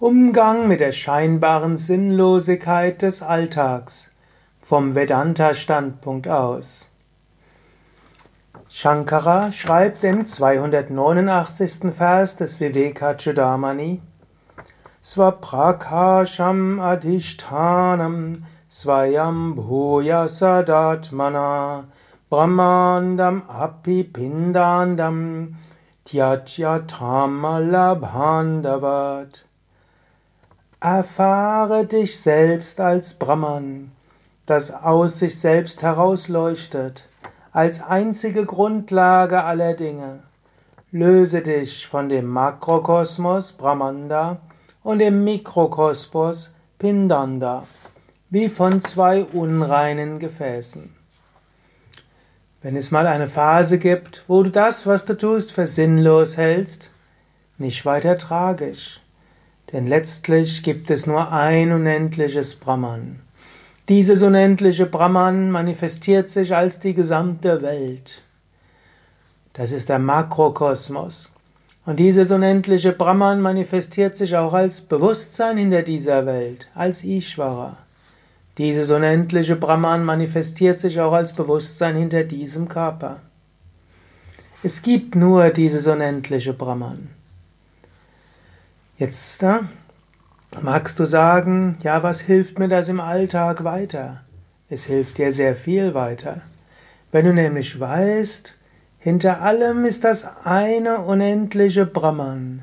Umgang mit der scheinbaren Sinnlosigkeit des Alltags vom Vedanta-Standpunkt aus. Shankara schreibt im 289. Vers des Vivekachudamani Svaprakasham adhishthanam svayam bhuya sadatmana brahmandam apipindandam tyajya tamalabhandavat Erfahre dich selbst als Brahman, das aus sich selbst herausleuchtet, als einzige Grundlage aller Dinge. Löse dich von dem Makrokosmos Brahmanda und dem Mikrokosmos Pindanda, wie von zwei unreinen Gefäßen. Wenn es mal eine Phase gibt, wo du das, was du tust, für sinnlos hältst, nicht weiter tragisch. Denn letztlich gibt es nur ein unendliches Brahman. Dieses unendliche Brahman manifestiert sich als die gesamte Welt. Das ist der Makrokosmos. Und dieses unendliche Brahman manifestiert sich auch als Bewusstsein hinter dieser Welt, als Ishvara. Dieses unendliche Brahman manifestiert sich auch als Bewusstsein hinter diesem Körper. Es gibt nur dieses unendliche Brahman. Jetzt äh, magst du sagen, ja, was hilft mir das im Alltag weiter? Es hilft dir sehr viel weiter. Wenn du nämlich weißt, hinter allem ist das eine unendliche Brahman,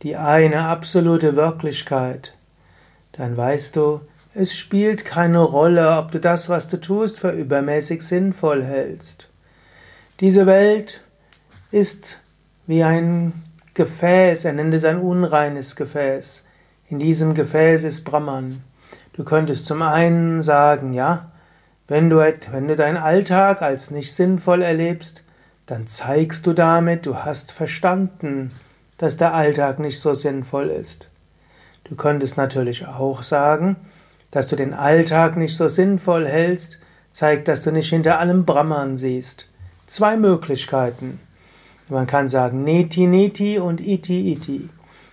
die eine absolute Wirklichkeit, dann weißt du, es spielt keine Rolle, ob du das, was du tust, für übermäßig sinnvoll hältst. Diese Welt ist wie ein Gefäß, er nennt es ein unreines Gefäß. In diesem Gefäß ist Brahman. Du könntest zum einen sagen, ja, wenn du, wenn du deinen Alltag als nicht sinnvoll erlebst, dann zeigst du damit, du hast verstanden, dass der Alltag nicht so sinnvoll ist. Du könntest natürlich auch sagen, dass du den Alltag nicht so sinnvoll hältst, zeigt, dass du nicht hinter allem Brahman siehst. Zwei Möglichkeiten. Man kann sagen Neti Neti und Iti Iti.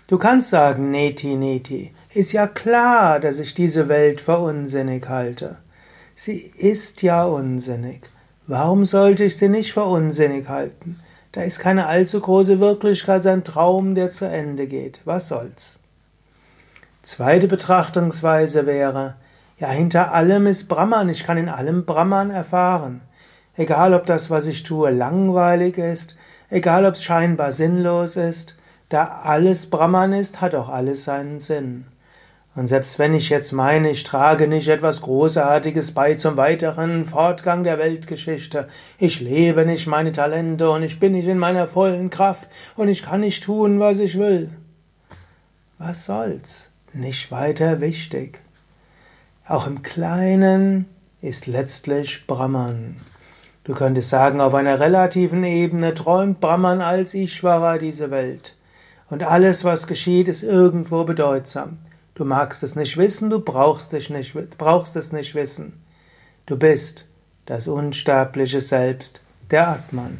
Du kannst sagen Neti Neti. Ist ja klar, dass ich diese Welt für unsinnig halte. Sie ist ja unsinnig. Warum sollte ich sie nicht für unsinnig halten? Da ist keine allzu große Wirklichkeit, ein Traum, der zu Ende geht. Was soll's? Zweite Betrachtungsweise wäre, ja, hinter allem ist Brahman, ich kann in allem Brahman erfahren. Egal, ob das, was ich tue, langweilig ist, Egal ob es scheinbar sinnlos ist, da alles Brahman ist, hat auch alles seinen Sinn. Und selbst wenn ich jetzt meine, ich trage nicht etwas Großartiges bei zum weiteren Fortgang der Weltgeschichte, ich lebe nicht meine Talente und ich bin nicht in meiner vollen Kraft und ich kann nicht tun, was ich will. Was soll's? Nicht weiter wichtig. Auch im Kleinen ist letztlich Brahman. Du könntest sagen, auf einer relativen Ebene träumt Brahman als Ishvara diese Welt. Und alles, was geschieht, ist irgendwo bedeutsam. Du magst es nicht wissen, du brauchst, dich nicht, brauchst es nicht wissen. Du bist das unsterbliche Selbst, der Atman.